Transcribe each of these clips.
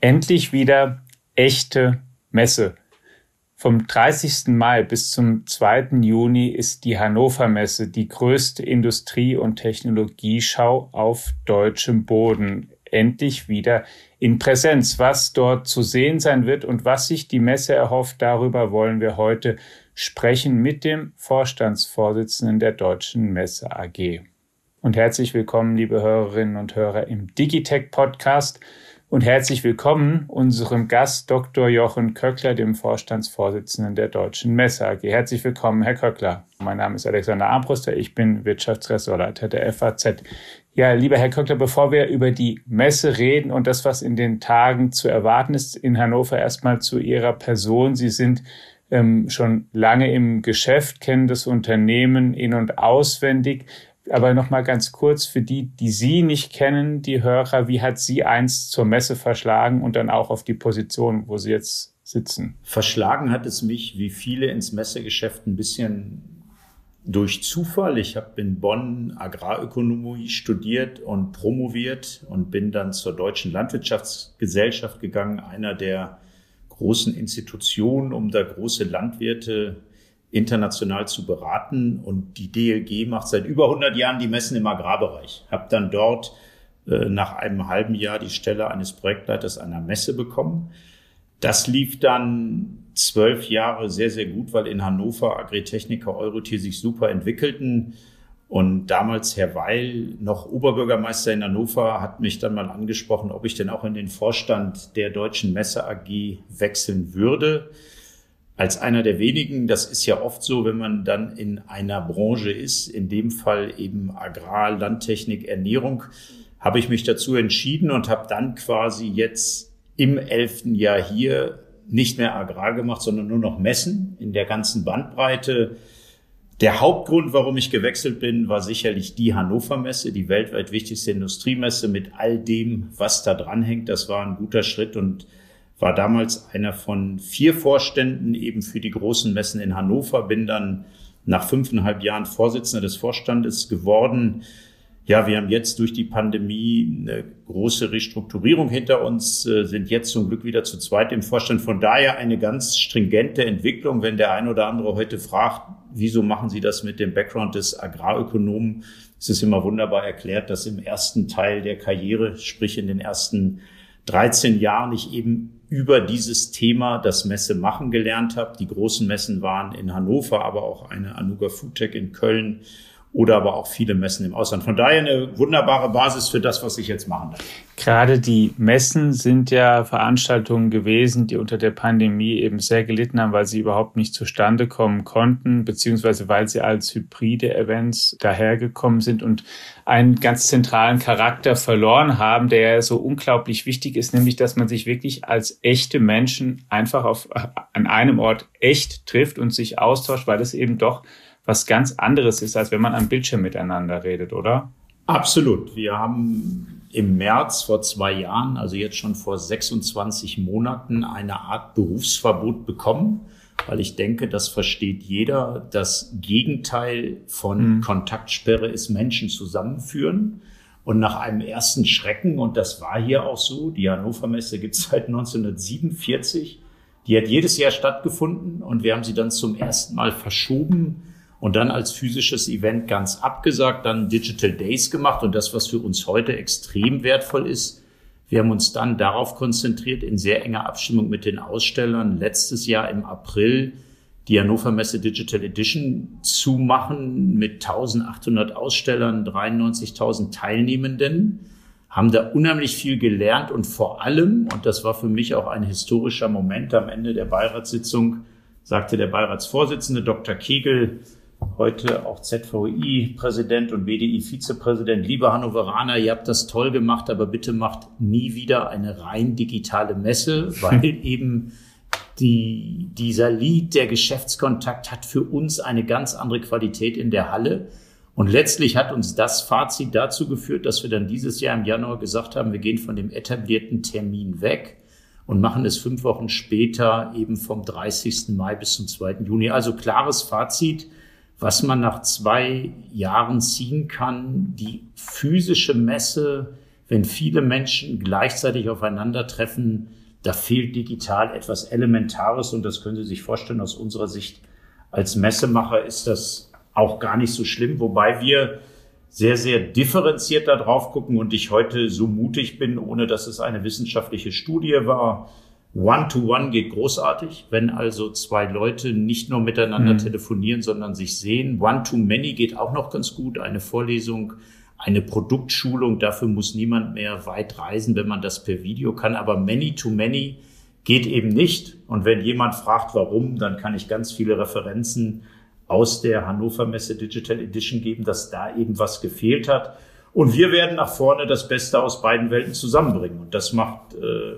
Endlich wieder echte Messe. Vom 30. Mai bis zum 2. Juni ist die Hannover Messe die größte Industrie- und Technologieschau auf deutschem Boden. Endlich wieder in Präsenz. Was dort zu sehen sein wird und was sich die Messe erhofft, darüber wollen wir heute sprechen mit dem Vorstandsvorsitzenden der Deutschen Messe AG. Und herzlich willkommen, liebe Hörerinnen und Hörer, im Digitech Podcast und herzlich willkommen unserem Gast Dr. Jochen Köckler, dem Vorstandsvorsitzenden der Deutschen Messe AG. Herzlich willkommen, Herr Köckler. Mein Name ist Alexander Armbruster, ich bin Wirtschaftsressortleiter der FAZ. Ja, lieber Herr Köckler, bevor wir über die Messe reden und das, was in den Tagen zu erwarten ist in Hannover, erstmal zu Ihrer Person. Sie sind ähm, schon lange im Geschäft, kennen das Unternehmen in- und auswendig. Aber noch mal ganz kurz für die, die Sie nicht kennen, die Hörer, wie hat Sie eins zur Messe verschlagen und dann auch auf die Position, wo Sie jetzt sitzen? Verschlagen hat es mich, wie viele ins Messegeschäft ein bisschen durch Zufall. Ich habe in Bonn Agrarökonomie studiert und promoviert und bin dann zur Deutschen Landwirtschaftsgesellschaft gegangen, einer der großen Institutionen, um da große Landwirte international zu beraten. Und die DLG macht seit über 100 Jahren die Messen im Agrarbereich. Habe dann dort äh, nach einem halben Jahr die Stelle eines Projektleiters einer Messe bekommen. Das lief dann zwölf Jahre sehr, sehr gut, weil in Hannover Agritechniker Eurotier sich super entwickelten. Und damals Herr Weil, noch Oberbürgermeister in Hannover, hat mich dann mal angesprochen, ob ich denn auch in den Vorstand der Deutschen Messe AG wechseln würde als einer der wenigen, das ist ja oft so, wenn man dann in einer Branche ist, in dem Fall eben Agrar, Landtechnik, Ernährung, habe ich mich dazu entschieden und habe dann quasi jetzt im elften Jahr hier nicht mehr Agrar gemacht, sondern nur noch Messen in der ganzen Bandbreite. Der Hauptgrund, warum ich gewechselt bin, war sicherlich die Hannover Messe, die weltweit wichtigste Industriemesse mit all dem, was da dran hängt. Das war ein guter Schritt und war damals einer von vier Vorständen eben für die großen Messen in Hannover, bin dann nach fünfeinhalb Jahren Vorsitzender des Vorstandes geworden. Ja, wir haben jetzt durch die Pandemie eine große Restrukturierung hinter uns, äh, sind jetzt zum Glück wieder zu zweit im Vorstand. Von daher eine ganz stringente Entwicklung. Wenn der ein oder andere heute fragt, wieso machen Sie das mit dem Background des Agrarökonomen? Es ist immer wunderbar erklärt, dass im ersten Teil der Karriere, sprich in den ersten 13 Jahren, ich eben über dieses Thema das Messe machen gelernt habe. Die großen Messen waren in Hannover, aber auch eine Anuga Foodtech in Köln oder aber auch viele Messen im Ausland. Von daher eine wunderbare Basis für das, was ich jetzt machen darf. Gerade die Messen sind ja Veranstaltungen gewesen, die unter der Pandemie eben sehr gelitten haben, weil sie überhaupt nicht zustande kommen konnten, beziehungsweise weil sie als hybride Events dahergekommen sind und einen ganz zentralen Charakter verloren haben, der so unglaublich wichtig ist, nämlich dass man sich wirklich als echte Menschen einfach auf, an einem Ort echt trifft und sich austauscht, weil es eben doch was ganz anderes ist, als wenn man am Bildschirm miteinander redet, oder? Absolut. Wir haben im März vor zwei Jahren, also jetzt schon vor 26 Monaten, eine Art Berufsverbot bekommen, weil ich denke, das versteht jeder. Das Gegenteil von mhm. Kontaktsperre ist Menschen zusammenführen. Und nach einem ersten Schrecken, und das war hier auch so, die Hannover Messe gibt es seit 1947, die hat jedes Jahr stattgefunden und wir haben sie dann zum ersten Mal verschoben und dann als physisches Event ganz abgesagt, dann Digital Days gemacht und das, was für uns heute extrem wertvoll ist, wir haben uns dann darauf konzentriert, in sehr enger Abstimmung mit den Ausstellern letztes Jahr im April die Hannover Messe Digital Edition zu machen mit 1800 Ausstellern, 93.000 Teilnehmenden, haben da unheimlich viel gelernt und vor allem, und das war für mich auch ein historischer Moment am Ende der Beiratssitzung, sagte der Beiratsvorsitzende Dr. Kegel, heute auch ZVI-Präsident und BDI-Vizepräsident. Liebe Hannoveraner, ihr habt das toll gemacht, aber bitte macht nie wieder eine rein digitale Messe, weil eben die, dieser Lied, der Geschäftskontakt hat für uns eine ganz andere Qualität in der Halle. Und letztlich hat uns das Fazit dazu geführt, dass wir dann dieses Jahr im Januar gesagt haben, wir gehen von dem etablierten Termin weg und machen es fünf Wochen später eben vom 30. Mai bis zum 2. Juni. Also klares Fazit was man nach zwei Jahren ziehen kann. Die physische Messe wenn viele Menschen gleichzeitig aufeinandertreffen, da fehlt digital etwas Elementares und das können Sie sich vorstellen, aus unserer Sicht als Messemacher ist das auch gar nicht so schlimm, wobei wir sehr, sehr differenziert da drauf gucken und ich heute so mutig bin, ohne dass es eine wissenschaftliche Studie war. One-to-One -one geht großartig, wenn also zwei Leute nicht nur miteinander mhm. telefonieren, sondern sich sehen. One-to-Many geht auch noch ganz gut. Eine Vorlesung eine Produktschulung, dafür muss niemand mehr weit reisen, wenn man das per Video kann. Aber Many-to-Many geht eben nicht. Und wenn jemand fragt, warum, dann kann ich ganz viele Referenzen aus der Hannover Messe Digital Edition geben, dass da eben was gefehlt hat. Und wir werden nach vorne das Beste aus beiden Welten zusammenbringen. Und das macht äh,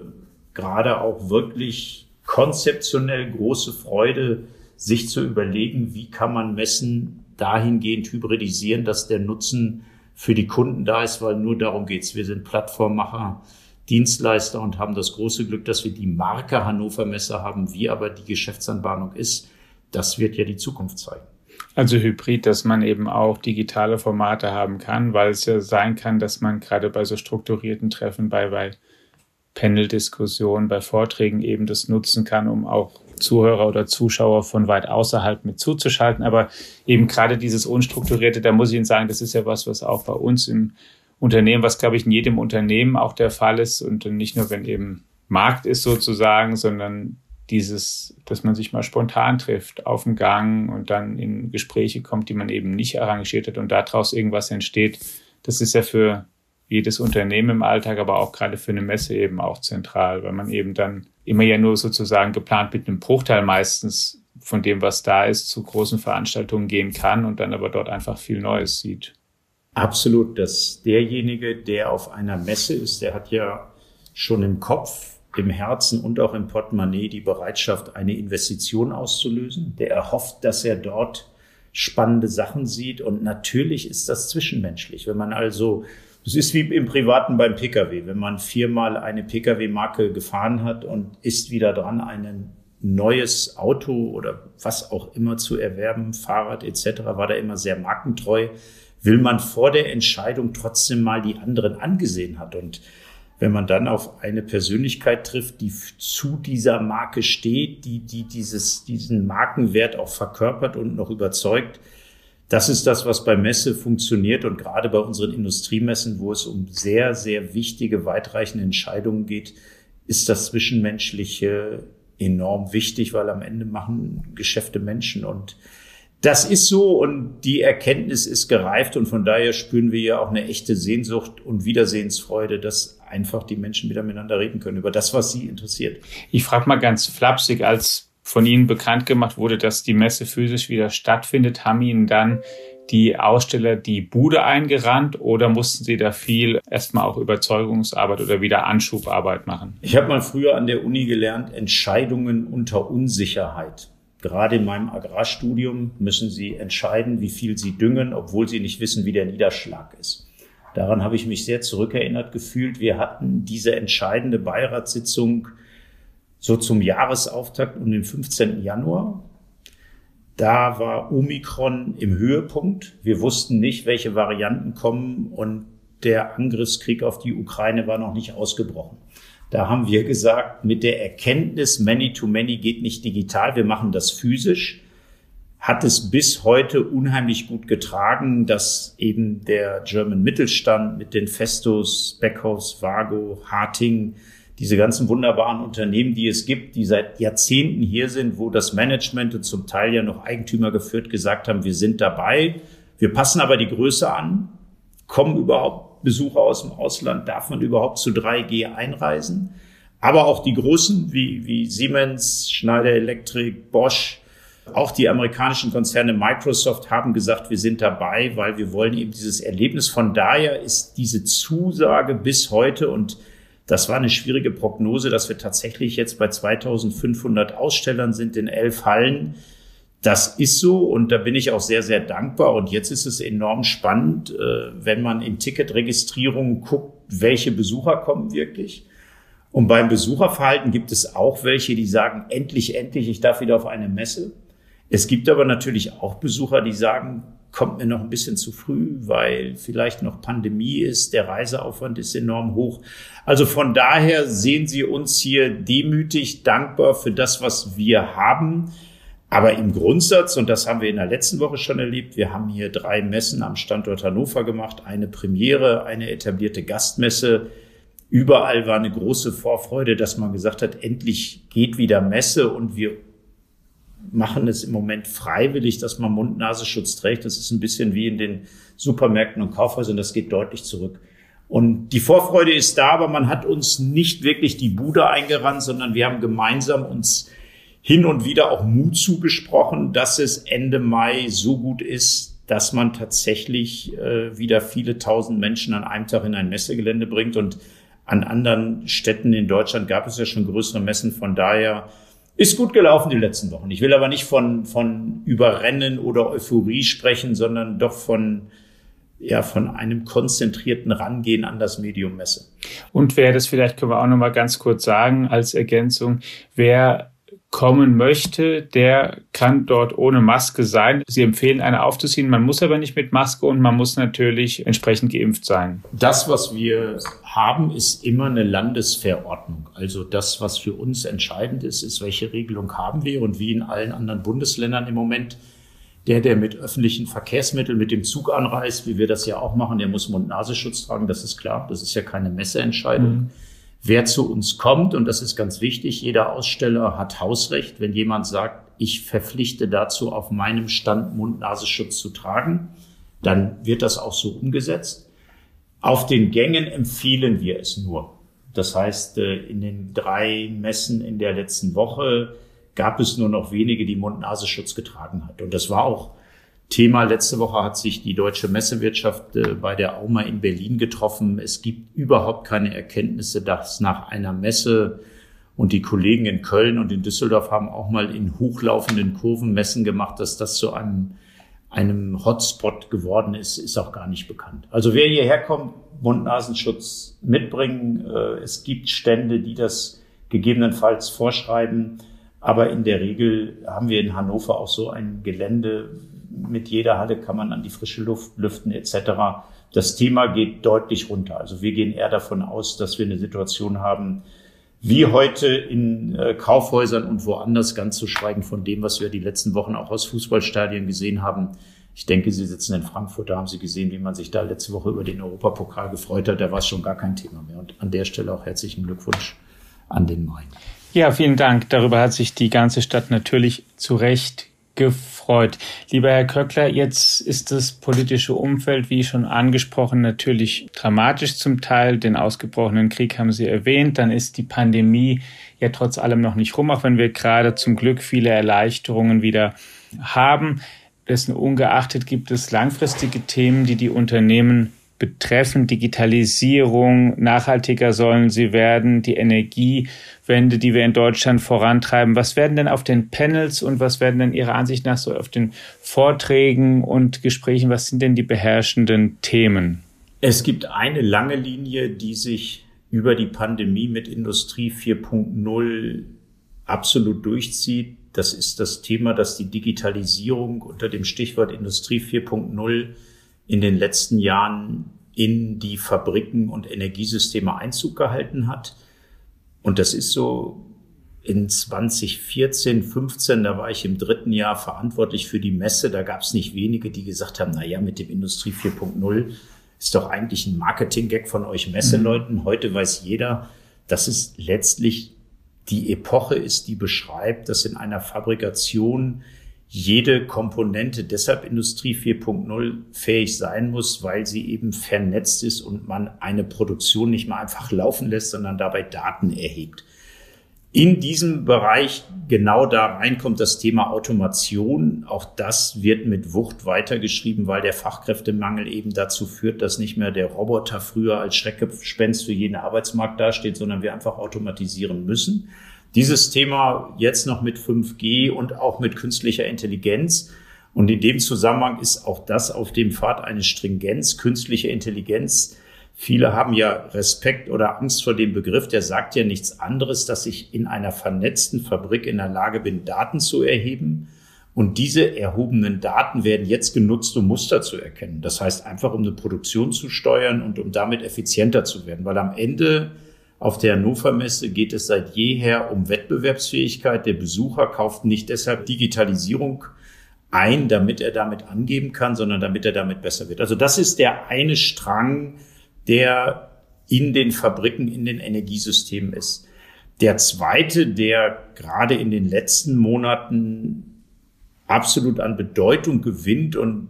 gerade auch wirklich konzeptionell große Freude, sich zu überlegen, wie kann man Messen dahingehend hybridisieren, dass der Nutzen für die Kunden da ist, weil nur darum geht's. Wir sind Plattformmacher, Dienstleister und haben das große Glück, dass wir die Marke Hannover Messe haben, wie aber die Geschäftsanbahnung ist. Das wird ja die Zukunft zeigen. Also Hybrid, dass man eben auch digitale Formate haben kann, weil es ja sein kann, dass man gerade bei so strukturierten Treffen, bei, bei Panel-Diskussionen, bei Vorträgen eben das nutzen kann, um auch Zuhörer oder Zuschauer von weit außerhalb mit zuzuschalten. Aber eben gerade dieses Unstrukturierte, da muss ich Ihnen sagen, das ist ja was, was auch bei uns im Unternehmen, was glaube ich in jedem Unternehmen auch der Fall ist und nicht nur, wenn eben Markt ist sozusagen, sondern dieses, dass man sich mal spontan trifft auf dem Gang und dann in Gespräche kommt, die man eben nicht arrangiert hat und daraus irgendwas entsteht. Das ist ja für jedes Unternehmen im Alltag, aber auch gerade für eine Messe eben auch zentral, weil man eben dann immer ja nur sozusagen geplant mit einem Bruchteil meistens von dem, was da ist, zu großen Veranstaltungen gehen kann und dann aber dort einfach viel Neues sieht. Absolut, dass derjenige, der auf einer Messe ist, der hat ja schon im Kopf, im Herzen und auch im Portemonnaie die Bereitschaft, eine Investition auszulösen. Der erhofft, dass er dort spannende Sachen sieht. Und natürlich ist das zwischenmenschlich. Wenn man also es ist wie im Privaten beim Pkw. Wenn man viermal eine Pkw-Marke gefahren hat und ist wieder dran, ein neues Auto oder was auch immer zu erwerben, Fahrrad etc., war da immer sehr markentreu, will man vor der Entscheidung trotzdem mal die anderen angesehen hat. Und wenn man dann auf eine Persönlichkeit trifft, die zu dieser Marke steht, die, die dieses, diesen Markenwert auch verkörpert und noch überzeugt, das ist das, was bei Messe funktioniert und gerade bei unseren Industriemessen, wo es um sehr, sehr wichtige, weitreichende Entscheidungen geht, ist das Zwischenmenschliche enorm wichtig, weil am Ende machen Geschäfte Menschen und das ist so und die Erkenntnis ist gereift und von daher spüren wir ja auch eine echte Sehnsucht und Wiedersehensfreude, dass einfach die Menschen wieder miteinander reden können über das, was sie interessiert. Ich frage mal ganz flapsig, als von Ihnen bekannt gemacht wurde, dass die Messe physisch wieder stattfindet, haben Ihnen dann die Aussteller die Bude eingerannt oder mussten Sie da viel erstmal auch Überzeugungsarbeit oder wieder Anschubarbeit machen? Ich habe mal früher an der Uni gelernt, Entscheidungen unter Unsicherheit. Gerade in meinem Agrarstudium müssen Sie entscheiden, wie viel Sie düngen, obwohl Sie nicht wissen, wie der Niederschlag ist. Daran habe ich mich sehr zurückerinnert gefühlt. Wir hatten diese entscheidende Beiratssitzung so zum Jahresauftakt um den 15. Januar. Da war Omikron im Höhepunkt. Wir wussten nicht, welche Varianten kommen und der Angriffskrieg auf die Ukraine war noch nicht ausgebrochen. Da haben wir gesagt, mit der Erkenntnis, Many-to-Many -many geht nicht digital, wir machen das physisch, hat es bis heute unheimlich gut getragen, dass eben der German Mittelstand mit den Festos, Beckhaus, Vago, Harting, diese ganzen wunderbaren Unternehmen, die es gibt, die seit Jahrzehnten hier sind, wo das Management und zum Teil ja noch Eigentümer geführt gesagt haben, wir sind dabei, wir passen aber die Größe an, kommen überhaupt Besucher aus dem Ausland, darf man überhaupt zu 3G einreisen? Aber auch die Großen wie, wie Siemens, Schneider Electric, Bosch, auch die amerikanischen Konzerne Microsoft haben gesagt, wir sind dabei, weil wir wollen eben dieses Erlebnis. Von daher ist diese Zusage bis heute und das war eine schwierige Prognose, dass wir tatsächlich jetzt bei 2500 Ausstellern sind in elf Hallen. Das ist so und da bin ich auch sehr, sehr dankbar. Und jetzt ist es enorm spannend, äh, wenn man in Ticketregistrierungen guckt, welche Besucher kommen wirklich. Und beim Besucherverhalten gibt es auch welche, die sagen, endlich, endlich, ich darf wieder auf eine Messe. Es gibt aber natürlich auch Besucher, die sagen, kommt mir noch ein bisschen zu früh, weil vielleicht noch Pandemie ist, der Reiseaufwand ist enorm hoch. Also von daher sehen Sie uns hier demütig dankbar für das, was wir haben. Aber im Grundsatz, und das haben wir in der letzten Woche schon erlebt, wir haben hier drei Messen am Standort Hannover gemacht, eine Premiere, eine etablierte Gastmesse. Überall war eine große Vorfreude, dass man gesagt hat, endlich geht wieder Messe und wir machen es im Moment freiwillig, dass man Mund-Nasenschutz trägt. Das ist ein bisschen wie in den Supermärkten und Kaufhäusern. Das geht deutlich zurück. Und die Vorfreude ist da, aber man hat uns nicht wirklich die Bude eingerannt, sondern wir haben gemeinsam uns hin und wieder auch Mut zugesprochen, dass es Ende Mai so gut ist, dass man tatsächlich äh, wieder viele tausend Menschen an einem Tag in ein Messegelände bringt. Und an anderen Städten in Deutschland gab es ja schon größere Messen. Von daher ist gut gelaufen die letzten Wochen. Ich will aber nicht von, von Überrennen oder Euphorie sprechen, sondern doch von, ja, von einem konzentrierten Rangehen an das Medium Messe. Und wer das vielleicht können wir auch noch mal ganz kurz sagen als Ergänzung, wer kommen möchte, der kann dort ohne Maske sein. Sie empfehlen eine aufzuziehen. Man muss aber nicht mit Maske und man muss natürlich entsprechend geimpft sein. Das, was wir haben, ist immer eine Landesverordnung. Also das, was für uns entscheidend ist, ist, welche Regelung haben wir und wie in allen anderen Bundesländern im Moment. Der, der mit öffentlichen Verkehrsmitteln, mit dem Zug anreist, wie wir das ja auch machen, der muss Mund-Nasenschutz tragen. Das ist klar. Das ist ja keine Messeentscheidung. Mhm wer zu uns kommt, und das ist ganz wichtig, jeder Aussteller hat Hausrecht. Wenn jemand sagt, ich verpflichte dazu, auf meinem Stand Mund-Nasenschutz zu tragen, dann wird das auch so umgesetzt. Auf den Gängen empfehlen wir es nur. Das heißt, äh, in den drei Messen in der letzten Woche gab es nur noch wenige, die Mund-Nasenschutz getragen hat. Und das war auch Thema. Letzte Woche hat sich die deutsche Messewirtschaft äh, bei der AUMA in Berlin getroffen. Es gibt überhaupt keine Erkenntnisse, dass nach einer Messe und die Kollegen in Köln und in Düsseldorf haben auch mal in hochlaufenden Kurven Messen gemacht, dass das zu einem, einem Hotspot geworden ist, ist auch gar nicht bekannt. Also wer hierher kommt, Mund-Nasenschutz mitbringen. Äh, es gibt Stände, die das gegebenenfalls vorschreiben. Aber in der Regel haben wir in Hannover auch so ein Gelände, mit jeder Halle kann man an die frische Luft lüften etc. Das Thema geht deutlich runter. Also wir gehen eher davon aus, dass wir eine Situation haben, wie heute in äh, Kaufhäusern und woanders, ganz zu schweigen von dem, was wir die letzten Wochen auch aus Fußballstadien gesehen haben. Ich denke, Sie sitzen in Frankfurt, da haben Sie gesehen, wie man sich da letzte Woche über den Europapokal gefreut hat. Da war es schon gar kein Thema mehr. Und an der Stelle auch herzlichen Glückwunsch an den Main. Ja, vielen Dank. Darüber hat sich die ganze Stadt natürlich zu Recht gefreut. Lieber Herr Köckler, jetzt ist das politische Umfeld, wie schon angesprochen, natürlich dramatisch zum Teil. Den ausgebrochenen Krieg haben Sie erwähnt. Dann ist die Pandemie ja trotz allem noch nicht rum, auch wenn wir gerade zum Glück viele Erleichterungen wieder haben. Dessen ungeachtet gibt es langfristige Themen, die die Unternehmen betreffen. Digitalisierung, nachhaltiger sollen sie werden, die Energiewende, die wir in Deutschland vorantreiben. Was werden denn auf den Panels und was werden denn Ihrer Ansicht nach so auf den Vorträgen und Gesprächen, was sind denn die beherrschenden Themen? Es gibt eine lange Linie, die sich über die Pandemie mit Industrie 4.0 absolut durchzieht. Das ist das Thema, dass die Digitalisierung unter dem Stichwort Industrie 4.0 in den letzten Jahren in die Fabriken und Energiesysteme Einzug gehalten hat. Und das ist so in 2014, 15, da war ich im dritten Jahr verantwortlich für die Messe. Da gab es nicht wenige, die gesagt haben, na ja, mit dem Industrie 4.0 ist doch eigentlich ein Marketing-Gag von euch Messeleuten. Mhm. Heute weiß jeder, dass es letztlich die Epoche ist, die beschreibt, dass in einer Fabrikation jede Komponente deshalb Industrie 4.0 fähig sein muss, weil sie eben vernetzt ist und man eine Produktion nicht mal einfach laufen lässt, sondern dabei Daten erhebt. In diesem Bereich genau da reinkommt das Thema Automation. Auch das wird mit Wucht weitergeschrieben, weil der Fachkräftemangel eben dazu führt, dass nicht mehr der Roboter früher als Schreckgespenst für jeden Arbeitsmarkt dasteht, sondern wir einfach automatisieren müssen. Dieses Thema jetzt noch mit 5G und auch mit künstlicher Intelligenz. Und in dem Zusammenhang ist auch das auf dem Pfad eine Stringenz, künstliche Intelligenz. Viele haben ja Respekt oder Angst vor dem Begriff. Der sagt ja nichts anderes, dass ich in einer vernetzten Fabrik in der Lage bin, Daten zu erheben Und diese erhobenen Daten werden jetzt genutzt, um Muster zu erkennen. Das heißt einfach, um eine Produktion zu steuern und um damit effizienter zu werden. Weil am Ende auf der Hannover Messe geht es seit jeher um Wettbewerbsfähigkeit. Der Besucher kauft nicht deshalb Digitalisierung ein, damit er damit angeben kann, sondern damit er damit besser wird. Also das ist der eine Strang, der in den Fabriken, in den Energiesystemen ist. Der zweite, der gerade in den letzten Monaten absolut an Bedeutung gewinnt und,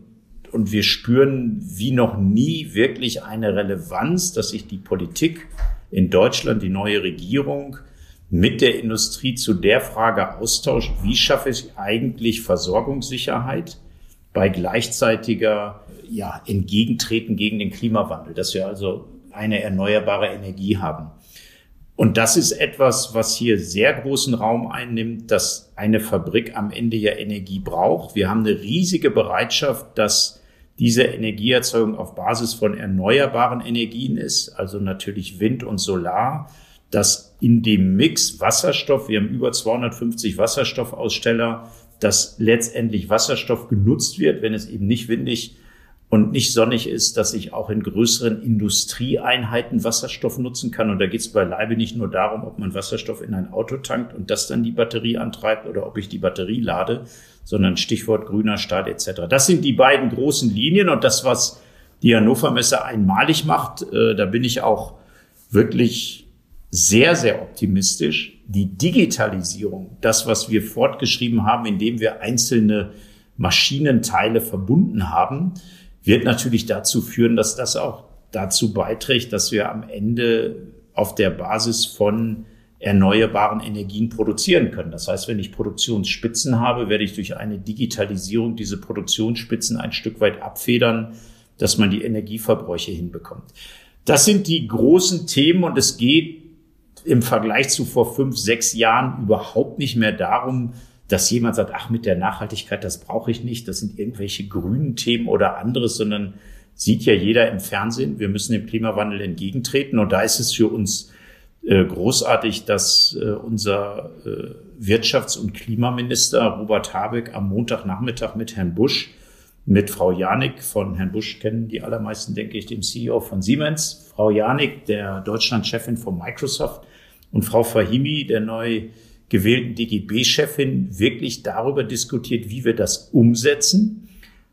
und wir spüren wie noch nie wirklich eine Relevanz, dass sich die Politik in Deutschland, die neue Regierung, mit der Industrie zu der Frage austauscht, wie schaffe ich eigentlich Versorgungssicherheit bei gleichzeitiger ja, Entgegentreten gegen den Klimawandel, dass wir also eine erneuerbare Energie haben. Und das ist etwas, was hier sehr großen Raum einnimmt, dass eine Fabrik am Ende ja Energie braucht. Wir haben eine riesige Bereitschaft, dass diese Energieerzeugung auf Basis von erneuerbaren Energien ist, also natürlich Wind und Solar, dass in dem Mix Wasserstoff, wir haben über 250 Wasserstoffaussteller, dass letztendlich Wasserstoff genutzt wird, wenn es eben nicht windig und nicht sonnig ist, dass ich auch in größeren Industrieeinheiten Wasserstoff nutzen kann. Und da geht es beileibe nicht nur darum, ob man Wasserstoff in ein Auto tankt und das dann die Batterie antreibt oder ob ich die Batterie lade, sondern Stichwort grüner Start etc. Das sind die beiden großen Linien und das, was die Hannover Messe einmalig macht, äh, da bin ich auch wirklich sehr, sehr optimistisch. Die Digitalisierung, das, was wir fortgeschrieben haben, indem wir einzelne Maschinenteile verbunden haben, wird natürlich dazu führen, dass das auch dazu beiträgt, dass wir am Ende auf der Basis von erneuerbaren Energien produzieren können. Das heißt, wenn ich Produktionsspitzen habe, werde ich durch eine Digitalisierung diese Produktionsspitzen ein Stück weit abfedern, dass man die Energieverbräuche hinbekommt. Das sind die großen Themen und es geht im Vergleich zu vor fünf, sechs Jahren überhaupt nicht mehr darum, dass jemand sagt, ach, mit der Nachhaltigkeit, das brauche ich nicht, das sind irgendwelche grünen Themen oder anderes, sondern sieht ja jeder im Fernsehen, wir müssen dem Klimawandel entgegentreten. Und da ist es für uns äh, großartig, dass äh, unser äh, Wirtschafts- und Klimaminister Robert Habeck am Montagnachmittag mit Herrn Busch, mit Frau Janik von Herrn Busch kennen die allermeisten, denke ich, dem CEO von Siemens, Frau Janik, der Deutschlandchefin von Microsoft und Frau Fahimi, der neu gewählten DGB-Chefin wirklich darüber diskutiert, wie wir das umsetzen.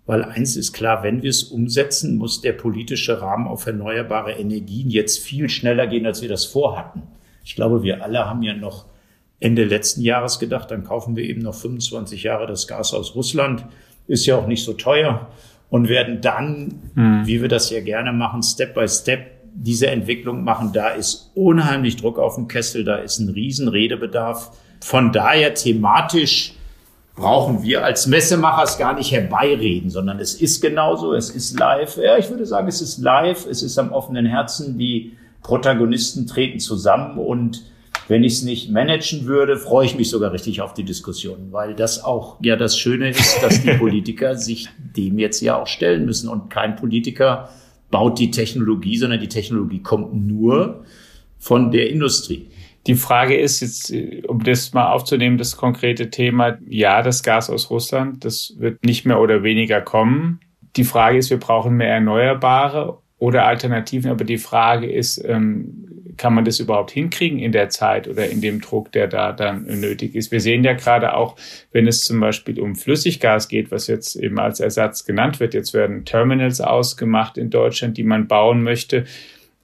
Weil eins ist klar, wenn wir es umsetzen, muss der politische Rahmen auf erneuerbare Energien jetzt viel schneller gehen, als wir das vorhatten. Ich glaube, wir alle haben ja noch Ende letzten Jahres gedacht, dann kaufen wir eben noch 25 Jahre das Gas aus Russland. Ist ja auch nicht so teuer und werden dann, mhm. wie wir das ja gerne machen, Step by Step diese Entwicklung machen. Da ist unheimlich Druck auf dem Kessel, da ist ein riesen Redebedarf. Von daher thematisch brauchen wir als Messemacher es gar nicht herbeireden, sondern es ist genauso, es ist live. Ja, ich würde sagen, es ist live, es ist am offenen Herzen, die Protagonisten treten zusammen und wenn ich es nicht managen würde, freue ich mich sogar richtig auf die Diskussion, weil das auch ja das Schöne ist, dass die Politiker sich dem jetzt ja auch stellen müssen und kein Politiker baut die Technologie, sondern die Technologie kommt nur von der Industrie. Die Frage ist jetzt, um das mal aufzunehmen, das konkrete Thema, ja, das Gas aus Russland, das wird nicht mehr oder weniger kommen. Die Frage ist, wir brauchen mehr Erneuerbare oder Alternativen, aber die Frage ist, ähm, kann man das überhaupt hinkriegen in der Zeit oder in dem Druck, der da dann nötig ist? Wir sehen ja gerade auch, wenn es zum Beispiel um Flüssiggas geht, was jetzt eben als Ersatz genannt wird. Jetzt werden Terminals ausgemacht in Deutschland, die man bauen möchte.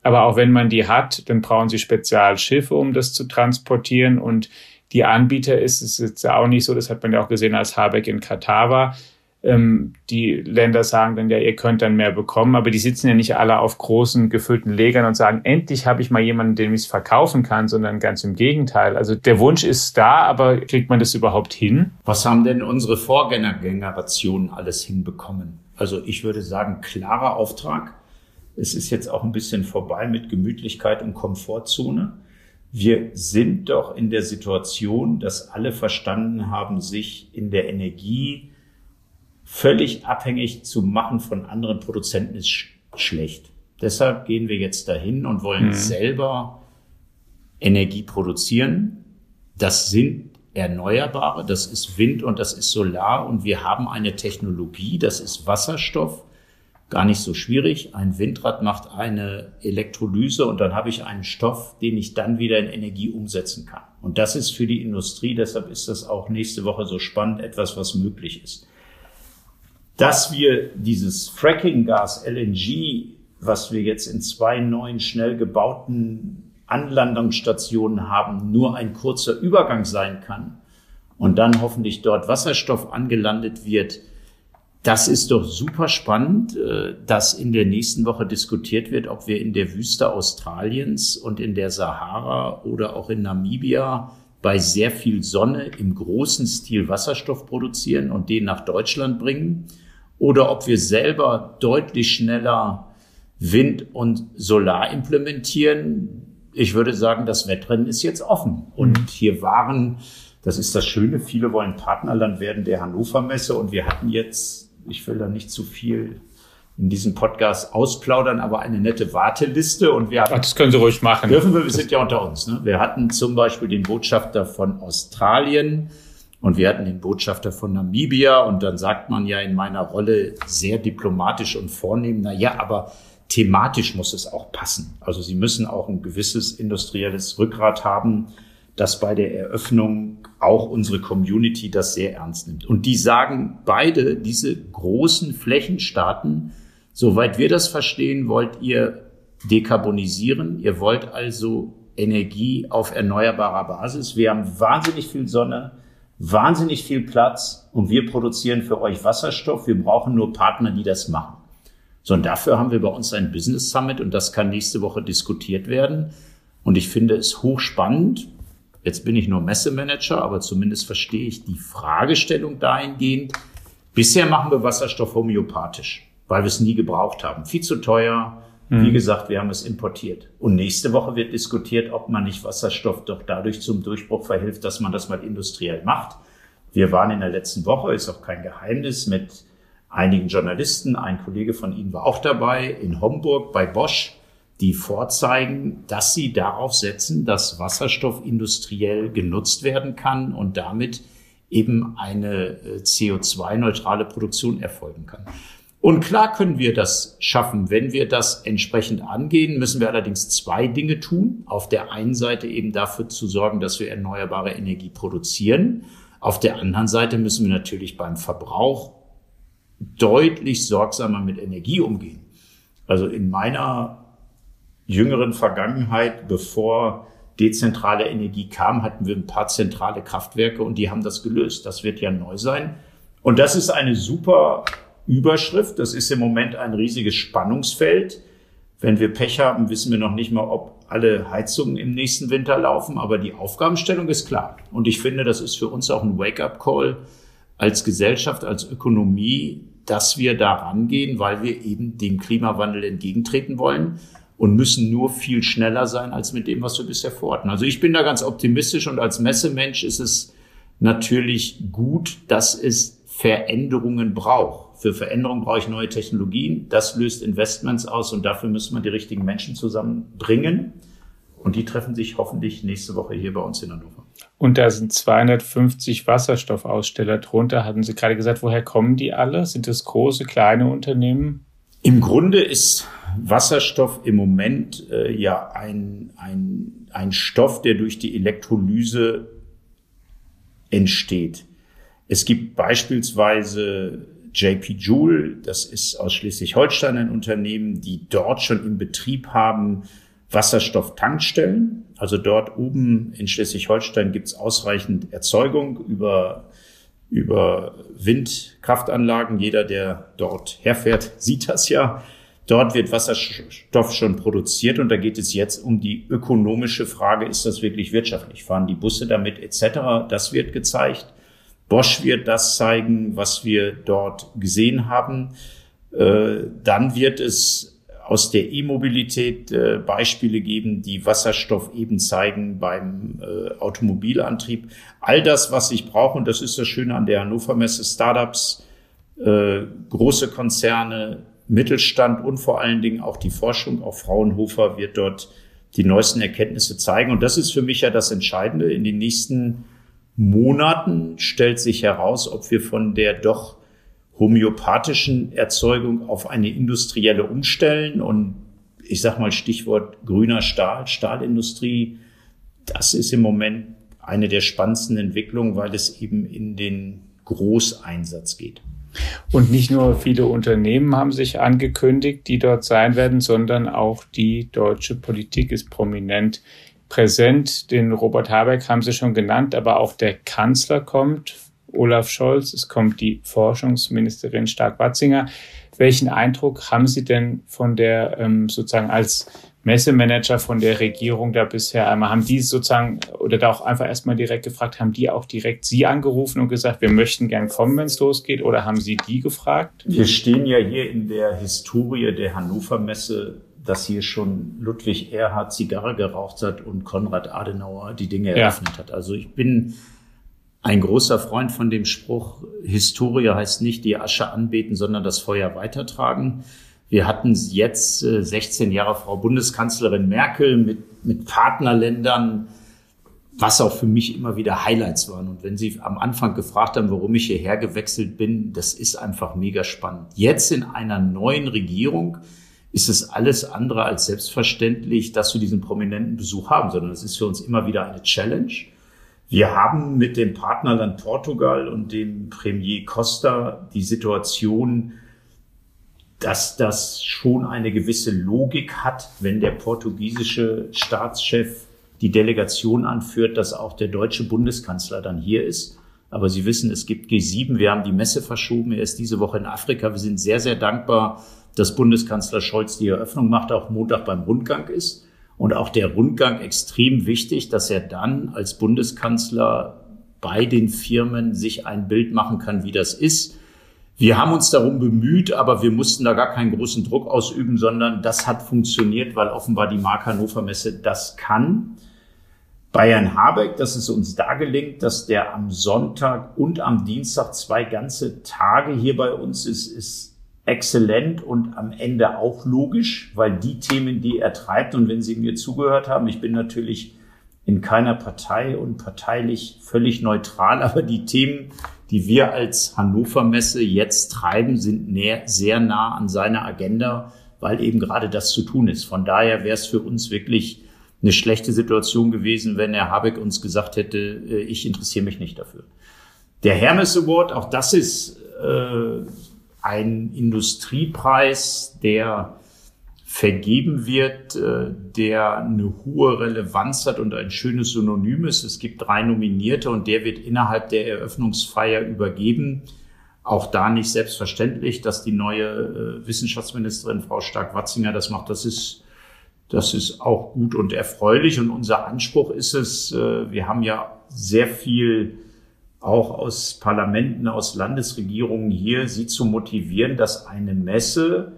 Aber auch wenn man die hat, dann brauchen sie Spezialschiffe, um das zu transportieren. Und die Anbieter ist es jetzt auch nicht so, das hat man ja auch gesehen, als Habeck in Katar war. Ähm, die Länder sagen dann ja, ihr könnt dann mehr bekommen, aber die sitzen ja nicht alle auf großen gefüllten Legern und sagen, endlich habe ich mal jemanden, dem ich es verkaufen kann, sondern ganz im Gegenteil. Also der Wunsch ist da, aber kriegt man das überhaupt hin? Was haben denn unsere Vorgängergenerationen alles hinbekommen? Also ich würde sagen, klarer Auftrag es ist jetzt auch ein bisschen vorbei mit Gemütlichkeit und Komfortzone. Wir sind doch in der Situation, dass alle verstanden haben, sich in der Energie völlig abhängig zu machen von anderen Produzenten ist sch schlecht. Deshalb gehen wir jetzt dahin und wollen mhm. selber Energie produzieren. Das sind Erneuerbare, das ist Wind und das ist Solar und wir haben eine Technologie, das ist Wasserstoff, gar nicht so schwierig. Ein Windrad macht eine Elektrolyse und dann habe ich einen Stoff, den ich dann wieder in Energie umsetzen kann. Und das ist für die Industrie, deshalb ist das auch nächste Woche so spannend, etwas, was möglich ist. Dass wir dieses Fracking-Gas LNG, was wir jetzt in zwei neuen schnell gebauten Anlandungsstationen haben, nur ein kurzer Übergang sein kann und dann hoffentlich dort Wasserstoff angelandet wird, das ist doch super spannend, äh, dass in der nächsten Woche diskutiert wird, ob wir in der Wüste Australiens und in der Sahara oder auch in Namibia bei sehr viel Sonne im großen Stil Wasserstoff produzieren und den nach Deutschland bringen oder ob wir selber deutlich schneller Wind und Solar implementieren. Ich würde sagen, das Wettrennen ist jetzt offen. Und mhm. hier waren, das ist das Schöne, viele wollen Partnerland werden der Hannover Messe und wir hatten jetzt ich will da nicht zu viel in diesem Podcast ausplaudern, aber eine nette Warteliste und wir hatten, Ach, das können Sie ruhig machen. Dürfen wir, wir sind ja unter uns. Ne? Wir hatten zum Beispiel den Botschafter von Australien und wir hatten den Botschafter von Namibia und dann sagt man ja in meiner Rolle sehr diplomatisch und vornehm, na ja, aber thematisch muss es auch passen. Also Sie müssen auch ein gewisses industrielles Rückgrat haben, dass bei der Eröffnung auch unsere Community das sehr ernst nimmt. Und die sagen beide, diese großen Flächenstaaten, soweit wir das verstehen, wollt ihr dekarbonisieren. Ihr wollt also Energie auf erneuerbarer Basis. Wir haben wahnsinnig viel Sonne, wahnsinnig viel Platz und wir produzieren für euch Wasserstoff. Wir brauchen nur Partner, die das machen. So, und dafür haben wir bei uns ein Business Summit und das kann nächste Woche diskutiert werden. Und ich finde es hochspannend. Jetzt bin ich nur Messemanager, aber zumindest verstehe ich die Fragestellung dahingehend. Bisher machen wir Wasserstoff homöopathisch, weil wir es nie gebraucht haben. Viel zu teuer. Mhm. Wie gesagt, wir haben es importiert. Und nächste Woche wird diskutiert, ob man nicht Wasserstoff doch dadurch zum Durchbruch verhilft, dass man das mal industriell macht. Wir waren in der letzten Woche, ist auch kein Geheimnis, mit einigen Journalisten. Ein Kollege von Ihnen war auch dabei in Homburg bei Bosch die vorzeigen, dass sie darauf setzen, dass Wasserstoff industriell genutzt werden kann und damit eben eine äh, CO2-neutrale Produktion erfolgen kann. Und klar können wir das schaffen. Wenn wir das entsprechend angehen, müssen wir allerdings zwei Dinge tun. Auf der einen Seite eben dafür zu sorgen, dass wir erneuerbare Energie produzieren. Auf der anderen Seite müssen wir natürlich beim Verbrauch deutlich sorgsamer mit Energie umgehen. Also in meiner jüngeren Vergangenheit, bevor dezentrale Energie kam, hatten wir ein paar zentrale Kraftwerke und die haben das gelöst. Das wird ja neu sein. Und das ist eine super Überschrift. Das ist im Moment ein riesiges Spannungsfeld. Wenn wir Pech haben, wissen wir noch nicht mal, ob alle Heizungen im nächsten Winter laufen, aber die Aufgabenstellung ist klar. Und ich finde, das ist für uns auch ein Wake-up-Call als Gesellschaft, als Ökonomie, dass wir da rangehen, weil wir eben dem Klimawandel entgegentreten wollen und müssen nur viel schneller sein als mit dem, was wir bisher vorhatten. Also ich bin da ganz optimistisch und als Messemensch ist es natürlich gut, dass es Veränderungen braucht. Für Veränderungen brauche ich neue Technologien. Das löst Investments aus und dafür müssen wir die richtigen Menschen zusammenbringen. Und die treffen sich hoffentlich nächste Woche hier bei uns in Hannover. Und da sind 250 Wasserstoffaussteller drunter. Hatten Sie gerade gesagt, woher kommen die alle? Sind das große, kleine Unternehmen? Im Grunde ist Wasserstoff im Moment äh, ja ein, ein, ein Stoff, der durch die Elektrolyse entsteht. Es gibt beispielsweise JP Joule, das ist aus Schleswig-Holstein ein Unternehmen, die dort schon im Betrieb haben Wasserstofftankstellen. Also dort oben in Schleswig-Holstein gibt es ausreichend Erzeugung über über Windkraftanlagen. Jeder, der dort herfährt, sieht das ja. Dort wird Wasserstoff schon produziert und da geht es jetzt um die ökonomische Frage, ist das wirklich wirtschaftlich? Fahren die Busse damit etc.? Das wird gezeigt. Bosch wird das zeigen, was wir dort gesehen haben. Äh, dann wird es aus der E-Mobilität äh, Beispiele geben, die Wasserstoff eben zeigen beim äh, Automobilantrieb. All das, was ich brauche, und das ist das Schöne an der Hannover Messe, Startups, große Konzerne, Mittelstand und vor allen Dingen auch die Forschung, auch Fraunhofer wird dort die neuesten Erkenntnisse zeigen. Und das ist für mich ja das Entscheidende. In den nächsten Monaten stellt sich heraus, ob wir von der doch homöopathischen Erzeugung auf eine industrielle umstellen. Und ich sage mal Stichwort grüner Stahl, Stahlindustrie, das ist im Moment eine der spannendsten Entwicklungen, weil es eben in den Großeinsatz geht. Und nicht nur viele Unternehmen haben sich angekündigt, die dort sein werden, sondern auch die deutsche Politik ist prominent präsent. Den Robert Habeck haben Sie schon genannt, aber auch der Kanzler kommt, Olaf Scholz, es kommt die Forschungsministerin Stark-Watzinger. Welchen Eindruck haben Sie denn von der ähm, sozusagen als Messemanager von der Regierung da bisher einmal, haben die sozusagen oder da auch einfach erstmal direkt gefragt, haben die auch direkt Sie angerufen und gesagt, wir möchten gern kommen, wenn es losgeht, oder haben Sie die gefragt? Wir stehen ja hier in der Historie der Hannover Messe, dass hier schon Ludwig Erhard Zigarre geraucht hat und Konrad Adenauer die Dinge eröffnet ja. hat. Also ich bin ein großer Freund von dem Spruch, Historie heißt nicht die Asche anbeten, sondern das Feuer weitertragen. Wir hatten jetzt 16 äh, Jahre Frau Bundeskanzlerin Merkel mit, mit Partnerländern, was auch für mich immer wieder Highlights waren. Und wenn Sie am Anfang gefragt haben, warum ich hierher gewechselt bin, das ist einfach mega spannend. Jetzt in einer neuen Regierung ist es alles andere als selbstverständlich, dass wir diesen prominenten Besuch haben, sondern es ist für uns immer wieder eine Challenge. Wir haben mit dem Partnerland Portugal und dem Premier Costa die Situation, dass das schon eine gewisse Logik hat, wenn der portugiesische Staatschef die Delegation anführt, dass auch der deutsche Bundeskanzler dann hier ist. Aber Sie wissen, es gibt G7, wir haben die Messe verschoben, er ist diese Woche in Afrika. Wir sind sehr, sehr dankbar, dass Bundeskanzler Scholz die Eröffnung macht, auch Montag beim Rundgang ist. Und auch der Rundgang extrem wichtig, dass er dann als Bundeskanzler bei den Firmen sich ein Bild machen kann, wie das ist wir haben uns darum bemüht, aber wir mussten da gar keinen großen Druck ausüben, sondern das hat funktioniert, weil offenbar die Mark Hannover Messe das kann. Bayern Habeck, dass es uns da gelingt, dass der am Sonntag und am Dienstag zwei ganze Tage hier bei uns ist, ist exzellent und am Ende auch logisch, weil die Themen, die er treibt und wenn Sie mir zugehört haben, ich bin natürlich in keiner Partei und parteilich völlig neutral, aber die Themen, die wir als Hannover Messe jetzt treiben, sind sehr nah an seiner Agenda, weil eben gerade das zu tun ist. Von daher wäre es für uns wirklich eine schlechte Situation gewesen, wenn Herr Habeck uns gesagt hätte, äh, ich interessiere mich nicht dafür. Der Hermes Award, auch das ist äh, ein Industriepreis, der vergeben wird, äh, der eine hohe Relevanz hat und ein schönes Synonym ist. Es gibt drei Nominierte und der wird innerhalb der Eröffnungsfeier übergeben. Auch da nicht selbstverständlich, dass die neue äh, Wissenschaftsministerin Frau Stark-Watzinger das macht. Das ist, das ist auch gut und erfreulich. Und unser Anspruch ist es, äh, wir haben ja sehr viel auch aus Parlamenten, aus Landesregierungen hier, sie zu motivieren, dass eine Messe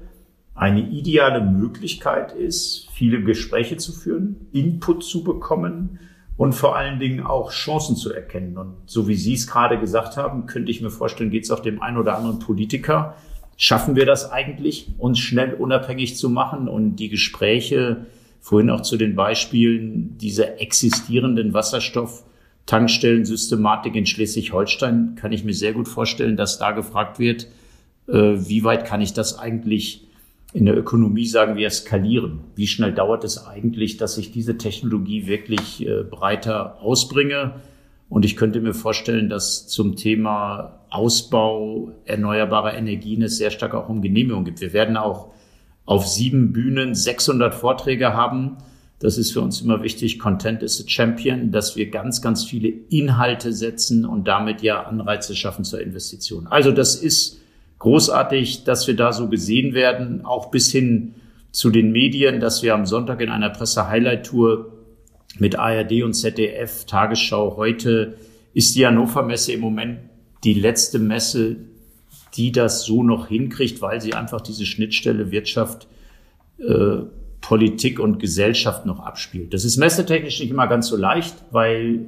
eine ideale Möglichkeit ist, viele Gespräche zu führen, Input zu bekommen und vor allen Dingen auch Chancen zu erkennen. Und so wie Sie es gerade gesagt haben, könnte ich mir vorstellen, geht es auch dem einen oder anderen Politiker. Schaffen wir das eigentlich, uns schnell unabhängig zu machen und die Gespräche, vorhin auch zu den Beispielen dieser existierenden Wasserstofftankstellensystematik in Schleswig-Holstein, kann ich mir sehr gut vorstellen, dass da gefragt wird, äh, wie weit kann ich das eigentlich in der Ökonomie sagen wir skalieren. Wie schnell dauert es eigentlich, dass ich diese Technologie wirklich äh, breiter ausbringe? Und ich könnte mir vorstellen, dass zum Thema Ausbau erneuerbarer Energien es sehr stark auch um Genehmigung gibt. Wir werden auch auf sieben Bühnen 600 Vorträge haben. Das ist für uns immer wichtig. Content is a Champion, dass wir ganz, ganz viele Inhalte setzen und damit ja Anreize schaffen zur Investition. Also das ist großartig, dass wir da so gesehen werden, auch bis hin zu den Medien, dass wir am Sonntag in einer Presse-Highlight-Tour mit ARD und ZDF, Tagesschau heute, ist die Hannover Messe im Moment die letzte Messe, die das so noch hinkriegt, weil sie einfach diese Schnittstelle Wirtschaft, äh, Politik und Gesellschaft noch abspielt. Das ist messetechnisch nicht immer ganz so leicht, weil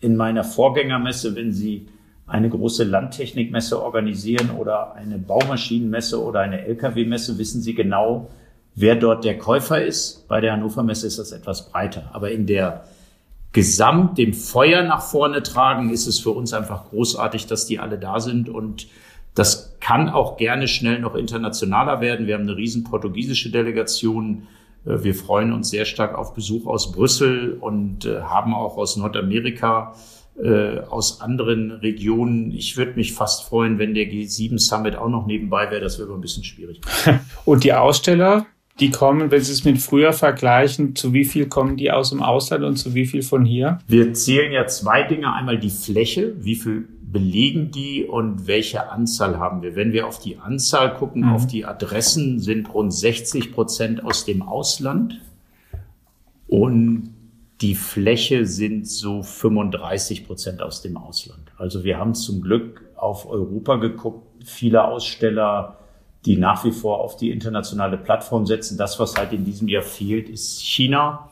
in meiner Vorgängermesse, wenn Sie eine große Landtechnikmesse organisieren oder eine Baumaschinenmesse oder eine Lkw-Messe, wissen Sie genau, wer dort der Käufer ist. Bei der Hannover Messe ist das etwas breiter. Aber in der gesamt dem Feuer nach vorne tragen, ist es für uns einfach großartig, dass die alle da sind und das kann auch gerne schnell noch internationaler werden. Wir haben eine riesen portugiesische Delegation. Äh, wir freuen uns sehr stark auf Besuch aus Brüssel und äh, haben auch aus Nordamerika, äh, aus anderen Regionen. Ich würde mich fast freuen, wenn der G7 Summit auch noch nebenbei wäre. Das wäre aber ein bisschen schwierig. Und die Aussteller, die kommen, wenn Sie es mit früher vergleichen, zu wie viel kommen die aus dem Ausland und zu wie viel von hier? Wir zählen ja zwei Dinge. Einmal die Fläche, wie viel belegen die und welche Anzahl haben wir? Wenn wir auf die Anzahl gucken, mhm. auf die Adressen, sind rund 60 Prozent aus dem Ausland und die Fläche sind so 35 Prozent aus dem Ausland. Also wir haben zum Glück auf Europa geguckt, viele Aussteller, die nach wie vor auf die internationale Plattform setzen. Das, was halt in diesem Jahr fehlt, ist China.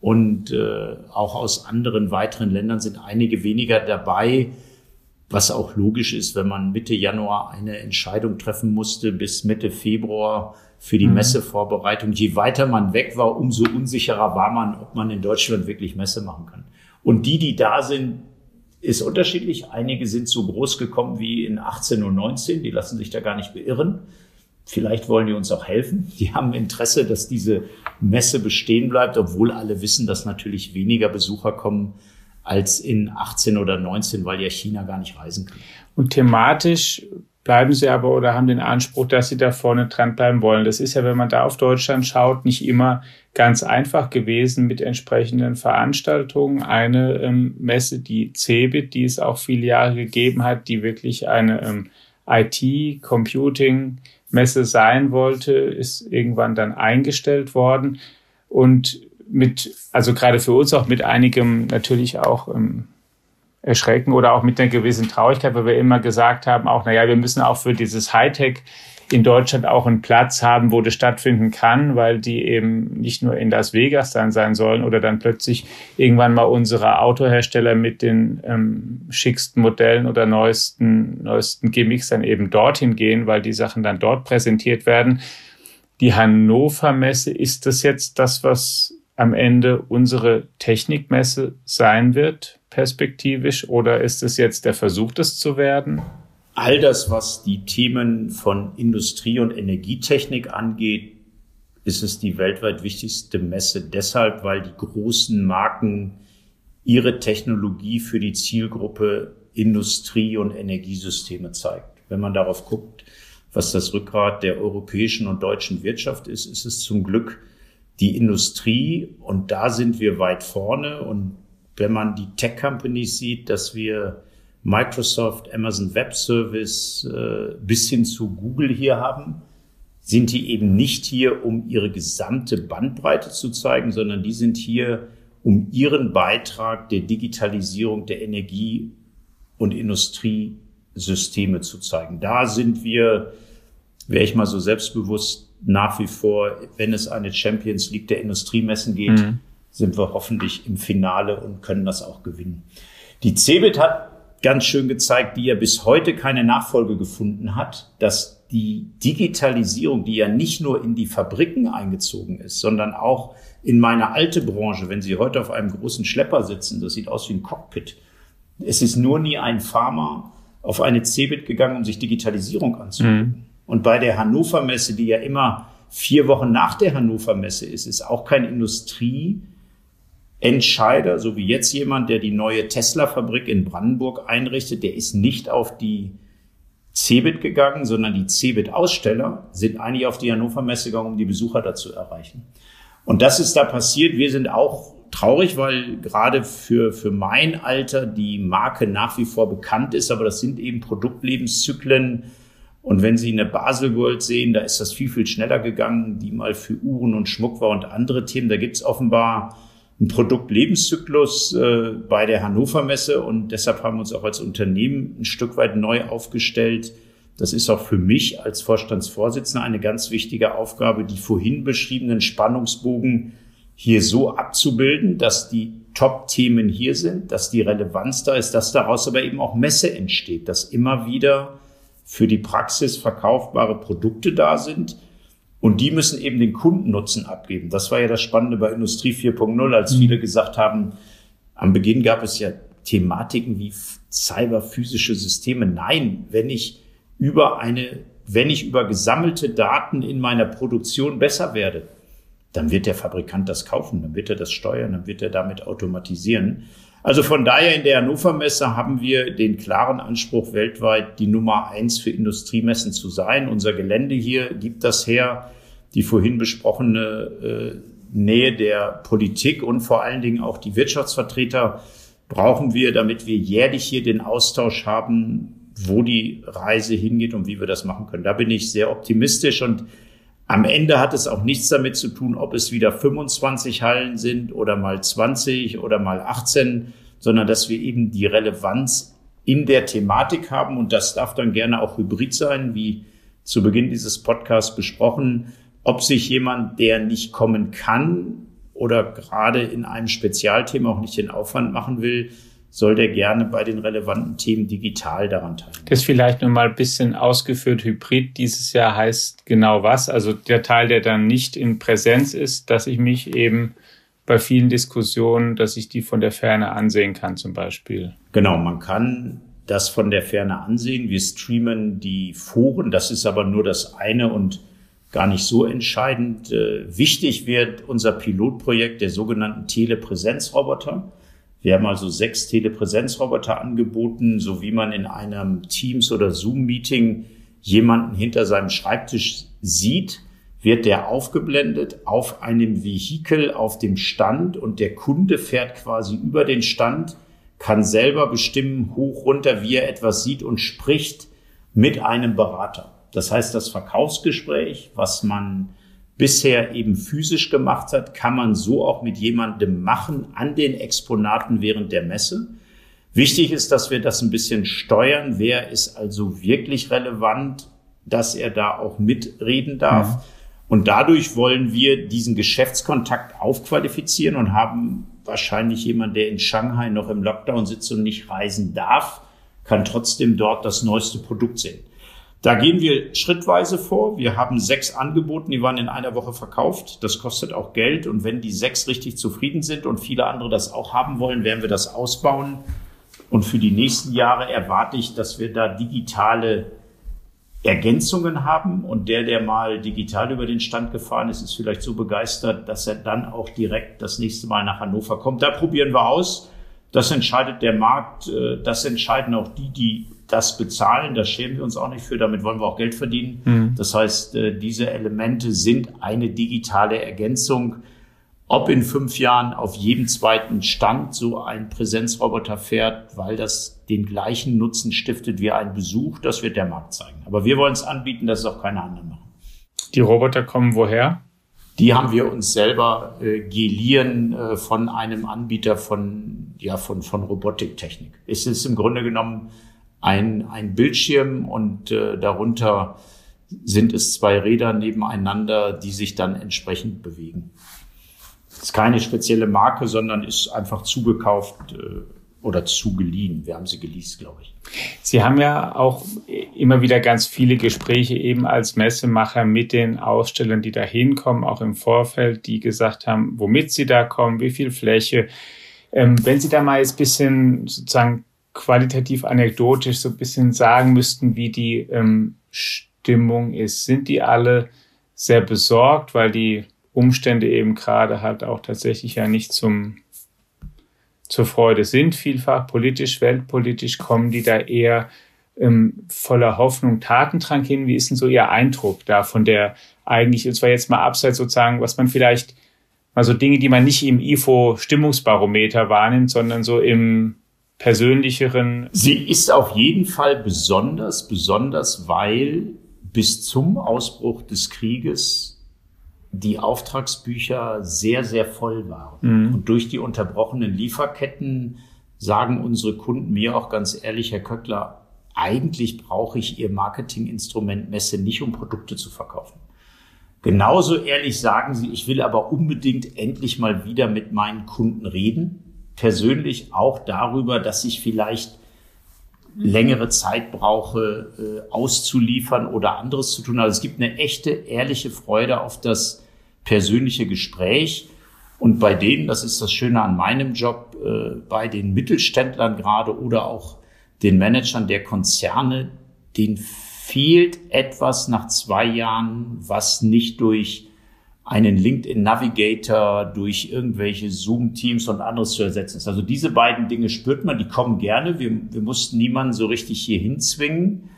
Und äh, auch aus anderen weiteren Ländern sind einige weniger dabei was auch logisch ist, wenn man Mitte Januar eine Entscheidung treffen musste bis Mitte Februar für die mhm. Messevorbereitung. Je weiter man weg war, umso unsicherer war man, ob man in Deutschland wirklich Messe machen kann. Und die, die da sind, ist unterschiedlich. Einige sind so groß gekommen wie in 18 und 19, die lassen sich da gar nicht beirren. Vielleicht wollen die uns auch helfen. Die haben Interesse, dass diese Messe bestehen bleibt, obwohl alle wissen, dass natürlich weniger Besucher kommen als in 18 oder 19, weil ja China gar nicht reisen kann. Und thematisch bleiben sie aber oder haben den Anspruch, dass sie da vorne dran bleiben wollen. Das ist ja, wenn man da auf Deutschland schaut, nicht immer ganz einfach gewesen mit entsprechenden Veranstaltungen. Eine ähm, Messe, die CeBIT, die es auch viele Jahre gegeben hat, die wirklich eine ähm, IT-Computing-Messe sein wollte, ist irgendwann dann eingestellt worden. Und mit, also gerade für uns auch mit einigem natürlich auch ähm, Erschrecken oder auch mit einer gewissen Traurigkeit, weil wir immer gesagt haben, auch, naja, wir müssen auch für dieses Hightech in Deutschland auch einen Platz haben, wo das stattfinden kann, weil die eben nicht nur in Las Vegas dann sein sollen oder dann plötzlich irgendwann mal unsere Autohersteller mit den ähm, schicksten Modellen oder neuesten, neuesten Gimmicks dann eben dorthin gehen, weil die Sachen dann dort präsentiert werden. Die Hannover Messe, ist das jetzt das, was am Ende unsere Technikmesse sein wird, perspektivisch, oder ist es jetzt der Versuch, das zu werden? All das, was die Themen von Industrie und Energietechnik angeht, ist es die weltweit wichtigste Messe deshalb, weil die großen Marken ihre Technologie für die Zielgruppe Industrie und Energiesysteme zeigt. Wenn man darauf guckt, was das Rückgrat der europäischen und deutschen Wirtschaft ist, ist es zum Glück die Industrie und da sind wir weit vorne. Und wenn man die Tech-Companies sieht, dass wir Microsoft, Amazon Web Service äh, bis hin zu Google hier haben, sind die eben nicht hier, um ihre gesamte Bandbreite zu zeigen, sondern die sind hier, um ihren Beitrag der Digitalisierung der Energie- und Industriesysteme zu zeigen. Da sind wir, wäre ich mal so selbstbewusst, nach wie vor, wenn es eine Champions League der Industriemessen geht, mhm. sind wir hoffentlich im Finale und können das auch gewinnen. Die CeBIT hat ganz schön gezeigt, die ja bis heute keine Nachfolge gefunden hat, dass die Digitalisierung, die ja nicht nur in die Fabriken eingezogen ist, sondern auch in meine alte Branche, wenn Sie heute auf einem großen Schlepper sitzen, das sieht aus wie ein Cockpit. Es ist nur nie ein Farmer auf eine CeBIT gegangen, um sich Digitalisierung anzugucken. Mhm. Und bei der Hannover Messe, die ja immer vier Wochen nach der Hannover Messe ist, ist auch kein Industrieentscheider, so wie jetzt jemand, der die neue Tesla-Fabrik in Brandenburg einrichtet, der ist nicht auf die Cebit gegangen, sondern die Cebit-Aussteller sind eigentlich auf die Hannover Messe gegangen, um die Besucher dazu erreichen. Und das ist da passiert. Wir sind auch traurig, weil gerade für, für mein Alter die Marke nach wie vor bekannt ist, aber das sind eben Produktlebenszyklen, und wenn Sie eine Basel World sehen, da ist das viel, viel schneller gegangen, die mal für Uhren und Schmuck war und andere Themen. Da gibt es offenbar einen Produktlebenszyklus äh, bei der Hannover Messe und deshalb haben wir uns auch als Unternehmen ein Stück weit neu aufgestellt. Das ist auch für mich als Vorstandsvorsitzender eine ganz wichtige Aufgabe, die vorhin beschriebenen Spannungsbogen hier so abzubilden, dass die Top-Themen hier sind, dass die Relevanz da ist, dass daraus aber eben auch Messe entsteht, dass immer wieder für die Praxis verkaufbare Produkte da sind. Und die müssen eben den Kundennutzen abgeben. Das war ja das Spannende bei Industrie 4.0, als viele gesagt haben, Am Beginn gab es ja Thematiken wie cyberphysische Systeme. Nein, wenn ich über eine, wenn ich über gesammelte Daten in meiner Produktion besser werde, dann wird der Fabrikant das kaufen, dann wird er das steuern, dann wird er damit automatisieren. Also von daher in der Hannover Messe haben wir den klaren Anspruch, weltweit die Nummer eins für Industriemessen zu sein. Unser Gelände hier gibt das her. Die vorhin besprochene äh, Nähe der Politik und vor allen Dingen auch die Wirtschaftsvertreter brauchen wir, damit wir jährlich hier den Austausch haben, wo die Reise hingeht und wie wir das machen können. Da bin ich sehr optimistisch und am Ende hat es auch nichts damit zu tun, ob es wieder 25 Hallen sind oder mal 20 oder mal 18, sondern dass wir eben die Relevanz in der Thematik haben. Und das darf dann gerne auch hybrid sein, wie zu Beginn dieses Podcasts besprochen. Ob sich jemand, der nicht kommen kann oder gerade in einem Spezialthema auch nicht den Aufwand machen will, soll der gerne bei den relevanten Themen digital daran teilnehmen. Das vielleicht nur mal ein bisschen ausgeführt. Hybrid dieses Jahr heißt genau was? Also der Teil, der dann nicht in Präsenz ist, dass ich mich eben bei vielen Diskussionen, dass ich die von der Ferne ansehen kann zum Beispiel. Genau, man kann das von der Ferne ansehen. Wir streamen die Foren. Das ist aber nur das eine und gar nicht so entscheidend. Äh, wichtig wird unser Pilotprojekt der sogenannten Telepräsenzroboter. Wir haben also sechs Telepräsenzroboter angeboten, so wie man in einem Teams- oder Zoom-Meeting jemanden hinter seinem Schreibtisch sieht, wird der aufgeblendet auf einem Vehikel auf dem Stand und der Kunde fährt quasi über den Stand, kann selber bestimmen, hoch, runter, wie er etwas sieht und spricht mit einem Berater. Das heißt, das Verkaufsgespräch, was man bisher eben physisch gemacht hat, kann man so auch mit jemandem machen an den Exponaten während der Messe. Wichtig ist, dass wir das ein bisschen steuern. Wer ist also wirklich relevant, dass er da auch mitreden darf? Mhm. Und dadurch wollen wir diesen Geschäftskontakt aufqualifizieren und haben wahrscheinlich jemand, der in Shanghai noch im Lockdown sitzt und nicht reisen darf, kann trotzdem dort das neueste Produkt sehen. Da gehen wir schrittweise vor. Wir haben sechs angeboten, die waren in einer Woche verkauft. Das kostet auch Geld. Und wenn die sechs richtig zufrieden sind und viele andere das auch haben wollen, werden wir das ausbauen. Und für die nächsten Jahre erwarte ich, dass wir da digitale Ergänzungen haben. Und der, der mal digital über den Stand gefahren ist, ist vielleicht so begeistert, dass er dann auch direkt das nächste Mal nach Hannover kommt. Da probieren wir aus. Das entscheidet der Markt. Äh, das entscheiden auch die, die das bezahlen. Da schämen wir uns auch nicht für. Damit wollen wir auch Geld verdienen. Mhm. Das heißt, äh, diese Elemente sind eine digitale Ergänzung. Ob in fünf Jahren auf jedem zweiten Stand so ein Präsenzroboter fährt, weil das den gleichen Nutzen stiftet wie ein Besuch, das wird der Markt zeigen. Aber wir wollen es anbieten, dass es auch keine anderen machen. Die Roboter kommen woher? Die haben wir uns selber äh, geliehen äh, von einem Anbieter von, ja, von, von Robotiktechnik. Es ist im Grunde genommen ein, ein Bildschirm und äh, darunter sind es zwei Räder nebeneinander, die sich dann entsprechend bewegen. Das ist keine spezielle Marke, sondern ist einfach zugekauft äh, oder zugeliehen. Wir haben sie geleast, glaube ich. Sie haben ja auch immer wieder ganz viele Gespräche eben als Messemacher mit den Ausstellern, die da hinkommen, auch im Vorfeld, die gesagt haben, womit sie da kommen, wie viel Fläche. Ähm, wenn Sie da mal jetzt bisschen sozusagen qualitativ anekdotisch so ein bisschen sagen müssten, wie die ähm, Stimmung ist. Sind die alle sehr besorgt, weil die Umstände eben gerade halt auch tatsächlich ja nicht zum zur Freude sind, vielfach politisch, weltpolitisch, kommen die da eher ähm, voller Hoffnung, Tatendrang hin. Wie ist denn so Ihr Eindruck da von der eigentlich, und zwar jetzt mal abseits sozusagen, was man vielleicht, also Dinge, die man nicht im IFO-Stimmungsbarometer wahrnimmt, sondern so im persönlicheren. Sie ist auf jeden Fall besonders, besonders, weil bis zum Ausbruch des Krieges die Auftragsbücher sehr, sehr voll waren. Mhm. Und durch die unterbrochenen Lieferketten sagen unsere Kunden mir auch ganz ehrlich, Herr Köckler, eigentlich brauche ich Ihr Marketinginstrument Messe nicht, um Produkte zu verkaufen. Genauso ehrlich sagen sie, ich will aber unbedingt endlich mal wieder mit meinen Kunden reden persönlich auch darüber, dass ich vielleicht längere Zeit brauche, äh, auszuliefern oder anderes zu tun. Also es gibt eine echte, ehrliche Freude auf das persönliche Gespräch. Und bei denen, das ist das Schöne an meinem Job, äh, bei den Mittelständlern gerade oder auch den Managern der Konzerne, denen fehlt etwas nach zwei Jahren, was nicht durch einen LinkedIn Navigator durch irgendwelche Zoom-Teams und anderes zu ersetzen ist. Also diese beiden Dinge spürt man, die kommen gerne. Wir, wir mussten niemanden so richtig hier hinzwingen.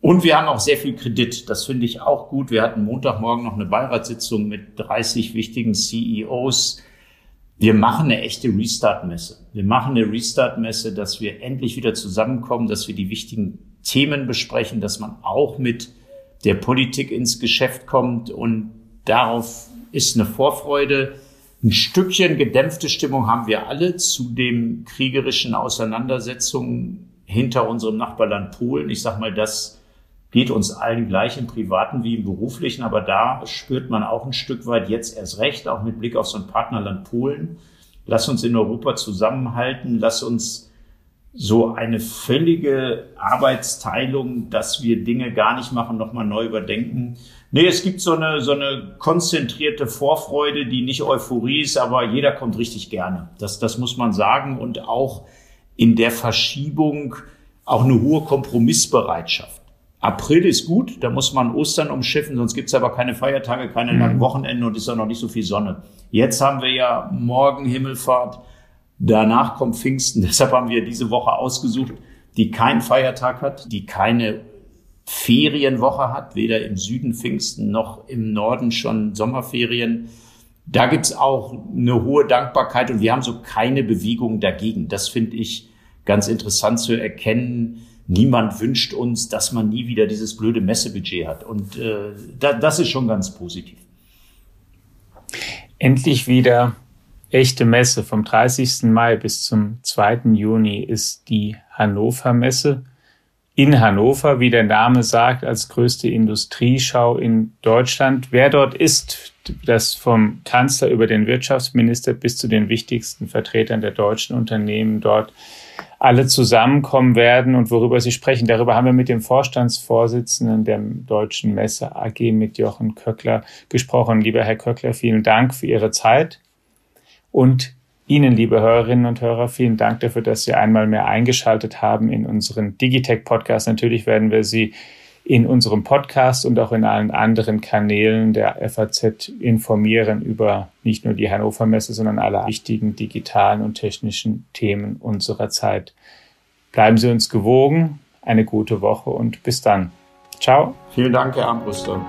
Und wir haben auch sehr viel Kredit. Das finde ich auch gut. Wir hatten Montagmorgen noch eine Beiratssitzung mit 30 wichtigen CEOs. Wir machen eine echte Restart-Messe. Wir machen eine Restart-Messe, dass wir endlich wieder zusammenkommen, dass wir die wichtigen Themen besprechen, dass man auch mit der Politik ins Geschäft kommt und darauf ist eine Vorfreude. Ein Stückchen gedämpfte Stimmung haben wir alle zu den kriegerischen Auseinandersetzungen hinter unserem Nachbarland Polen. Ich sage mal, das geht uns allen gleich im privaten wie im beruflichen, aber da spürt man auch ein Stück weit jetzt erst recht, auch mit Blick auf so ein Partnerland Polen. Lass uns in Europa zusammenhalten, lass uns so eine völlige Arbeitsteilung, dass wir Dinge gar nicht machen, nochmal neu überdenken. Nee, es gibt so eine, so eine konzentrierte Vorfreude, die nicht Euphorie ist, aber jeder kommt richtig gerne. Das, das muss man sagen. Und auch in der Verschiebung auch eine hohe Kompromissbereitschaft. April ist gut, da muss man Ostern umschiffen, sonst gibt's aber keine Feiertage, keine mhm. langen Wochenenden und ist auch noch nicht so viel Sonne. Jetzt haben wir ja morgen Himmelfahrt, danach kommt Pfingsten, deshalb haben wir diese Woche ausgesucht, die keinen Feiertag hat, die keine Ferienwoche hat, weder im Süden Pfingsten noch im Norden schon Sommerferien. Da gibt's auch eine hohe Dankbarkeit und wir haben so keine Bewegung dagegen. Das finde ich ganz interessant zu erkennen. Niemand wünscht uns, dass man nie wieder dieses blöde Messebudget hat. Und äh, da, das ist schon ganz positiv. Endlich wieder echte Messe. Vom 30. Mai bis zum 2. Juni ist die Hannover Messe in Hannover, wie der Name sagt, als größte Industrieschau in Deutschland. Wer dort ist, das vom Kanzler über den Wirtschaftsminister bis zu den wichtigsten Vertretern der deutschen Unternehmen dort alle zusammenkommen werden und worüber sie sprechen. Darüber haben wir mit dem Vorstandsvorsitzenden der Deutschen Messe AG, mit Jochen Köckler, gesprochen. Lieber Herr Köckler, vielen Dank für Ihre Zeit und Ihnen, liebe Hörerinnen und Hörer, vielen Dank dafür, dass Sie einmal mehr eingeschaltet haben in unseren Digitech-Podcast. Natürlich werden wir Sie in unserem Podcast und auch in allen anderen Kanälen der FAZ informieren über nicht nur die Hannover Messe, sondern alle wichtigen digitalen und technischen Themen unserer Zeit. Bleiben Sie uns gewogen, eine gute Woche und bis dann. Ciao. Vielen Dank, Herr Armbruster.